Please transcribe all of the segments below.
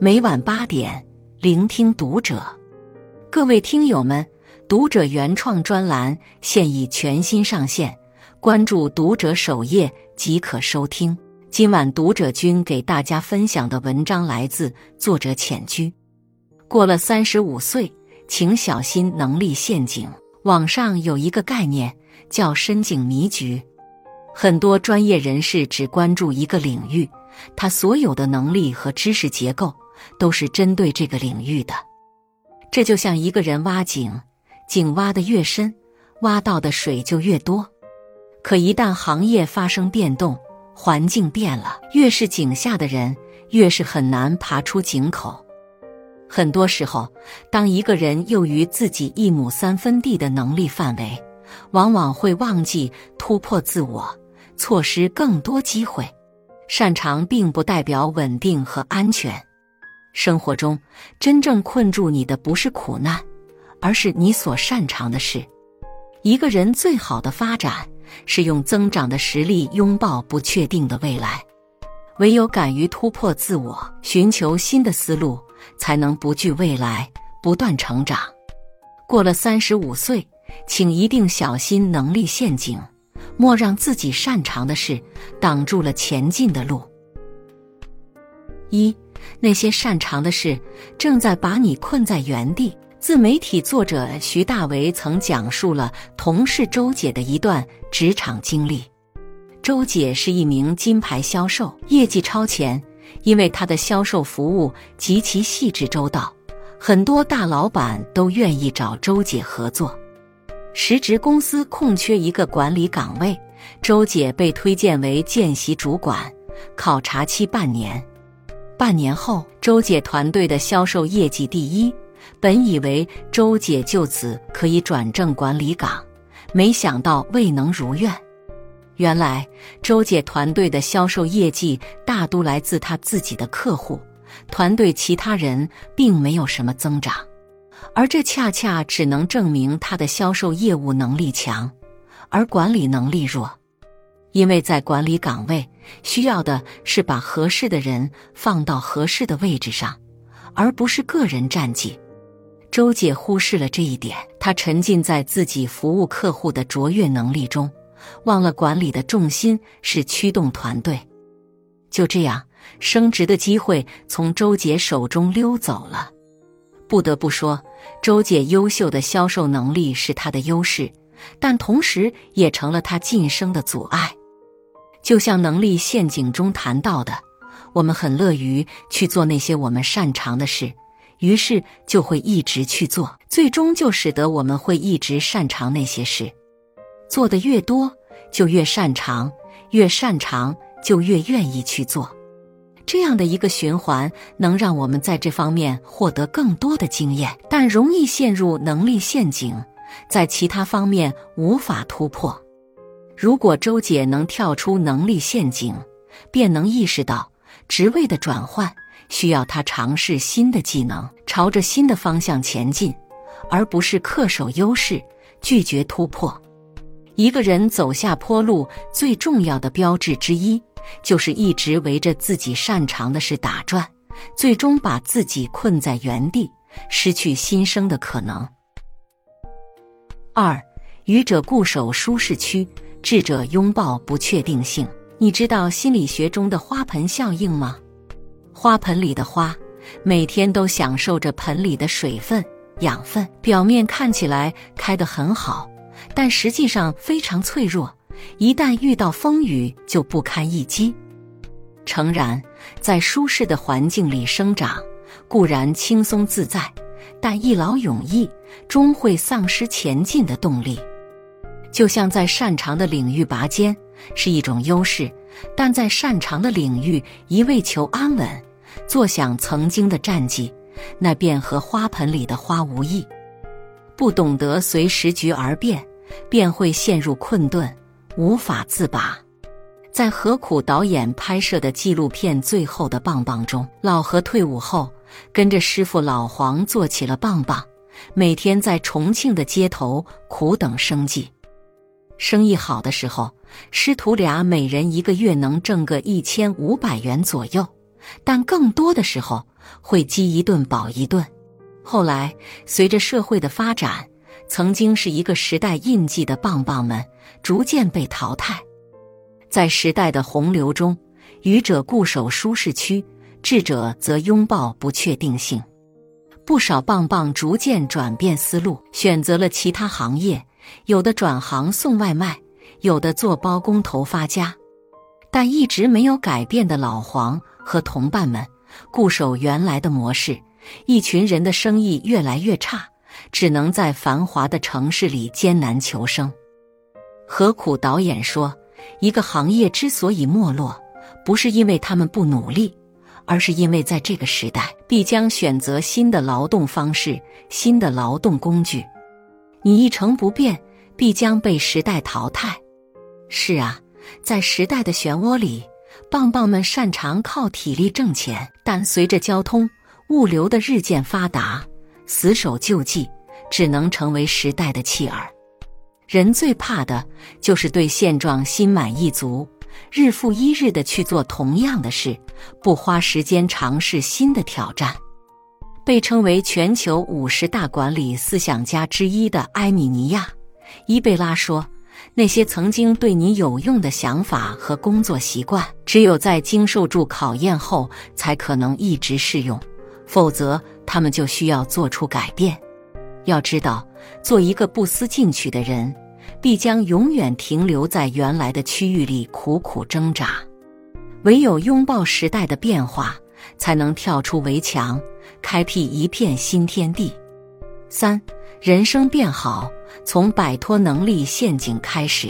每晚八点，聆听读者。各位听友们，读者原创专栏现已全新上线，关注读者首页即可收听。今晚读者君给大家分享的文章来自作者浅居。过了三十五岁，请小心能力陷阱。网上有一个概念叫“深井迷局”，很多专业人士只关注一个领域，他所有的能力和知识结构都是针对这个领域的。这就像一个人挖井，井挖得越深，挖到的水就越多。可一旦行业发生变动，环境变了，越是井下的人，越是很难爬出井口。很多时候，当一个人囿于自己一亩三分地的能力范围，往往会忘记突破自我，错失更多机会。擅长并不代表稳定和安全。生活中，真正困住你的不是苦难，而是你所擅长的事。一个人最好的发展，是用增长的实力拥抱不确定的未来。唯有敢于突破自我，寻求新的思路。才能不惧未来，不断成长。过了三十五岁，请一定小心能力陷阱，莫让自己擅长的事挡住了前进的路。一，那些擅长的事正在把你困在原地。自媒体作者徐大为曾讲述了同事周姐的一段职场经历。周姐是一名金牌销售，业绩超前。因为她的销售服务极其细致周到，很多大老板都愿意找周姐合作。时值公司空缺一个管理岗位，周姐被推荐为见习主管，考察期半年。半年后，周姐团队的销售业绩第一，本以为周姐就此可以转正管理岗，没想到未能如愿。原来周姐团队的销售业绩大都来自她自己的客户，团队其他人并没有什么增长，而这恰恰只能证明她的销售业务能力强，而管理能力弱。因为在管理岗位需要的是把合适的人放到合适的位置上，而不是个人战绩。周姐忽视了这一点，她沉浸在自己服务客户的卓越能力中。忘了管理的重心是驱动团队，就这样，升职的机会从周姐手中溜走了。不得不说，周姐优秀的销售能力是她的优势，但同时也成了她晋升的阻碍。就像能力陷阱中谈到的，我们很乐于去做那些我们擅长的事，于是就会一直去做，最终就使得我们会一直擅长那些事。做的越多，就越擅长；越擅长，就越愿意去做。这样的一个循环，能让我们在这方面获得更多的经验，但容易陷入能力陷阱，在其他方面无法突破。如果周姐能跳出能力陷阱，便能意识到职位的转换需要她尝试新的技能，朝着新的方向前进，而不是恪守优势，拒绝突破。一个人走下坡路最重要的标志之一，就是一直围着自己擅长的事打转，最终把自己困在原地，失去新生的可能。二，愚者固守舒适区，智者拥抱不确定性。你知道心理学中的花盆效应吗？花盆里的花每天都享受着盆里的水分、养分，表面看起来开得很好。但实际上非常脆弱，一旦遇到风雨就不堪一击。诚然，在舒适的环境里生长固然轻松自在，但一劳永逸终会丧失前进的动力。就像在擅长的领域拔尖是一种优势，但在擅长的领域一味求安稳，坐享曾经的战绩，那便和花盆里的花无异。不懂得随时局而变。便会陷入困顿，无法自拔。在何苦导演拍摄的纪录片《最后的棒棒》中，老何退伍后跟着师傅老黄做起了棒棒，每天在重庆的街头苦等生计。生意好的时候，师徒俩每人一个月能挣个一千五百元左右，但更多的时候会饥一顿饱一顿。后来，随着社会的发展，曾经是一个时代印记的棒棒们逐渐被淘汰。在时代的洪流中，愚者固守舒适区，智者则拥抱不确定性。不少棒棒逐渐转变思路，选择了其他行业，有的转行送外卖，有的做包工头发家。但一直没有改变的老黄和同伴们固守原来的模式，一群人的生意越来越差，只能在繁华的城市里艰难求生。何苦导演说，一个行业之所以没落，不是因为他们不努力。而是因为在这个时代，必将选择新的劳动方式、新的劳动工具。你一成不变，必将被时代淘汰。是啊，在时代的漩涡里，棒棒们擅长靠体力挣钱，但随着交通物流的日渐发达，死守旧技只能成为时代的弃儿。人最怕的就是对现状心满意足。日复一日的去做同样的事，不花时间尝试新的挑战。被称为全球五十大管理思想家之一的埃米尼亚·伊贝拉说：“那些曾经对你有用的想法和工作习惯，只有在经受住考验后，才可能一直适用，否则他们就需要做出改变。要知道，做一个不思进取的人。”必将永远停留在原来的区域里苦苦挣扎，唯有拥抱时代的变化，才能跳出围墙，开辟一片新天地。三，人生变好，从摆脱能力陷阱开始。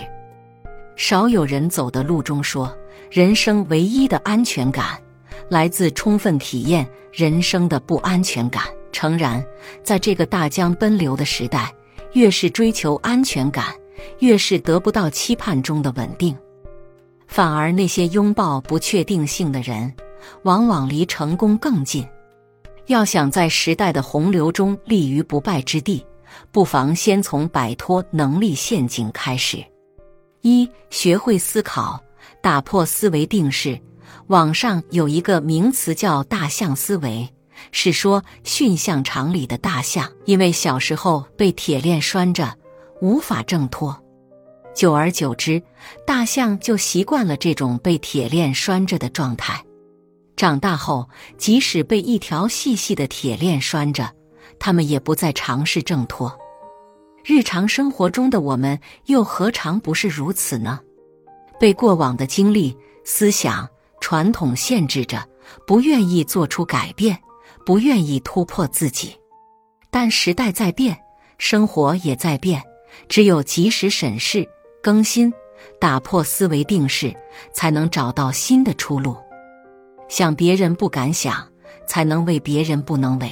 少有人走的路中说，人生唯一的安全感，来自充分体验人生的不安全感。诚然，在这个大江奔流的时代，越是追求安全感。越是得不到期盼中的稳定，反而那些拥抱不确定性的人，往往离成功更近。要想在时代的洪流中立于不败之地，不妨先从摆脱能力陷阱开始。一、学会思考，打破思维定式。网上有一个名词叫“大象思维”，是说驯象场里的大象，因为小时候被铁链拴着。无法挣脱，久而久之，大象就习惯了这种被铁链拴着的状态。长大后，即使被一条细细的铁链拴着，他们也不再尝试挣脱。日常生活中的我们，又何尝不是如此呢？被过往的经历、思想、传统限制着，不愿意做出改变，不愿意突破自己。但时代在变，生活也在变。只有及时审视、更新、打破思维定式，才能找到新的出路。想别人不敢想，才能为别人不能为。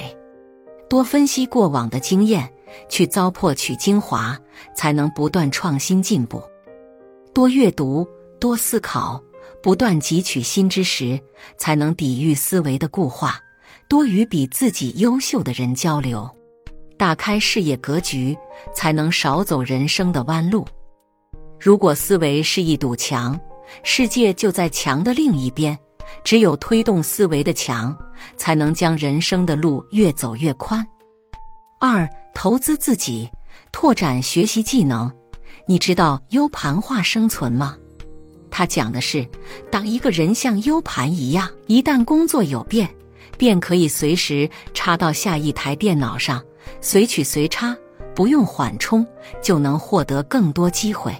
多分析过往的经验，去糟粕取精华，才能不断创新进步。多阅读，多思考，不断汲取新知识，才能抵御思维的固化。多与比自己优秀的人交流。打开视野格局，才能少走人生的弯路。如果思维是一堵墙，世界就在墙的另一边。只有推动思维的墙，才能将人生的路越走越宽。二、投资自己，拓展学习技能。你知道 U 盘化生存吗？它讲的是，当一个人像 U 盘一样，一旦工作有变，便可以随时插到下一台电脑上。随取随插，不用缓冲就能获得更多机会。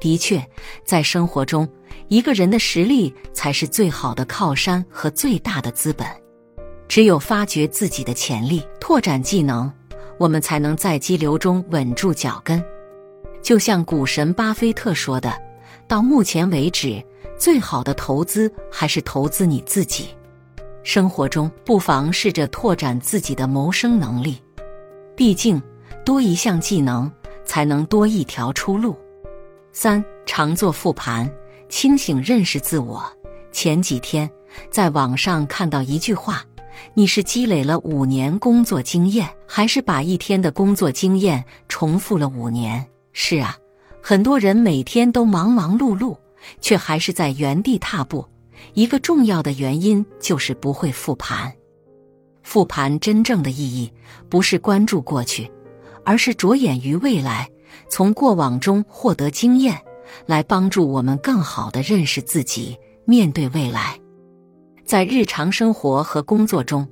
的确，在生活中，一个人的实力才是最好的靠山和最大的资本。只有发掘自己的潜力，拓展技能，我们才能在激流中稳住脚跟。就像股神巴菲特说的：“到目前为止，最好的投资还是投资你自己。”生活中，不妨试着拓展自己的谋生能力。毕竟，多一项技能，才能多一条出路。三，常做复盘，清醒认识自我。前几天在网上看到一句话：“你是积累了五年工作经验，还是把一天的工作经验重复了五年？”是啊，很多人每天都忙忙碌碌，却还是在原地踏步，一个重要的原因就是不会复盘。复盘真正的意义不是关注过去，而是着眼于未来，从过往中获得经验，来帮助我们更好的认识自己，面对未来。在日常生活和工作中，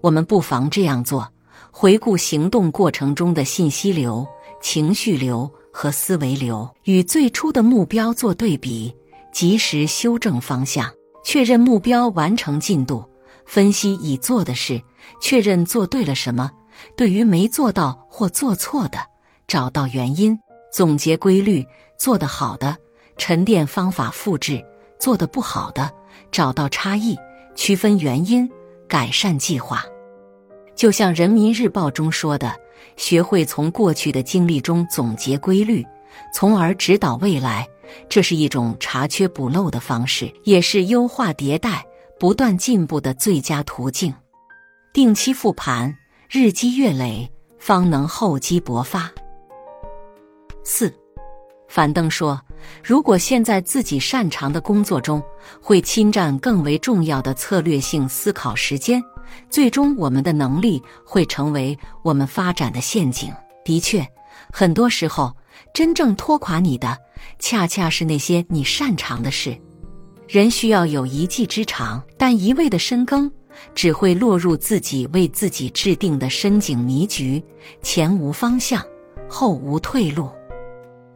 我们不妨这样做：回顾行动过程中的信息流、情绪流和思维流，与最初的目标做对比，及时修正方向。确认目标完成进度，分析已做的事，确认做对了什么。对于没做到或做错的，找到原因，总结规律；做得好的，沉淀方法复制；做得不好的，找到差异，区分原因，改善计划。就像《人民日报》中说的：“学会从过去的经历中总结规律，从而指导未来。”这是一种查缺补漏的方式，也是优化迭代、不断进步的最佳途径。定期复盘，日积月累，方能厚积薄发。四，樊登说：“如果现在自己擅长的工作中会侵占更为重要的策略性思考时间，最终我们的能力会成为我们发展的陷阱。”的确，很多时候，真正拖垮你的。恰恰是那些你擅长的事。人需要有一技之长，但一味的深耕，只会落入自己为自己制定的深井迷局，前无方向，后无退路。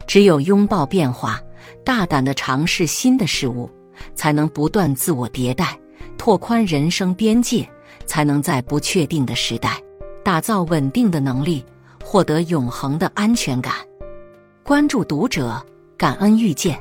只有拥抱变化，大胆的尝试新的事物，才能不断自我迭代，拓宽人生边界，才能在不确定的时代打造稳定的能力，获得永恒的安全感。关注读者。感恩遇见。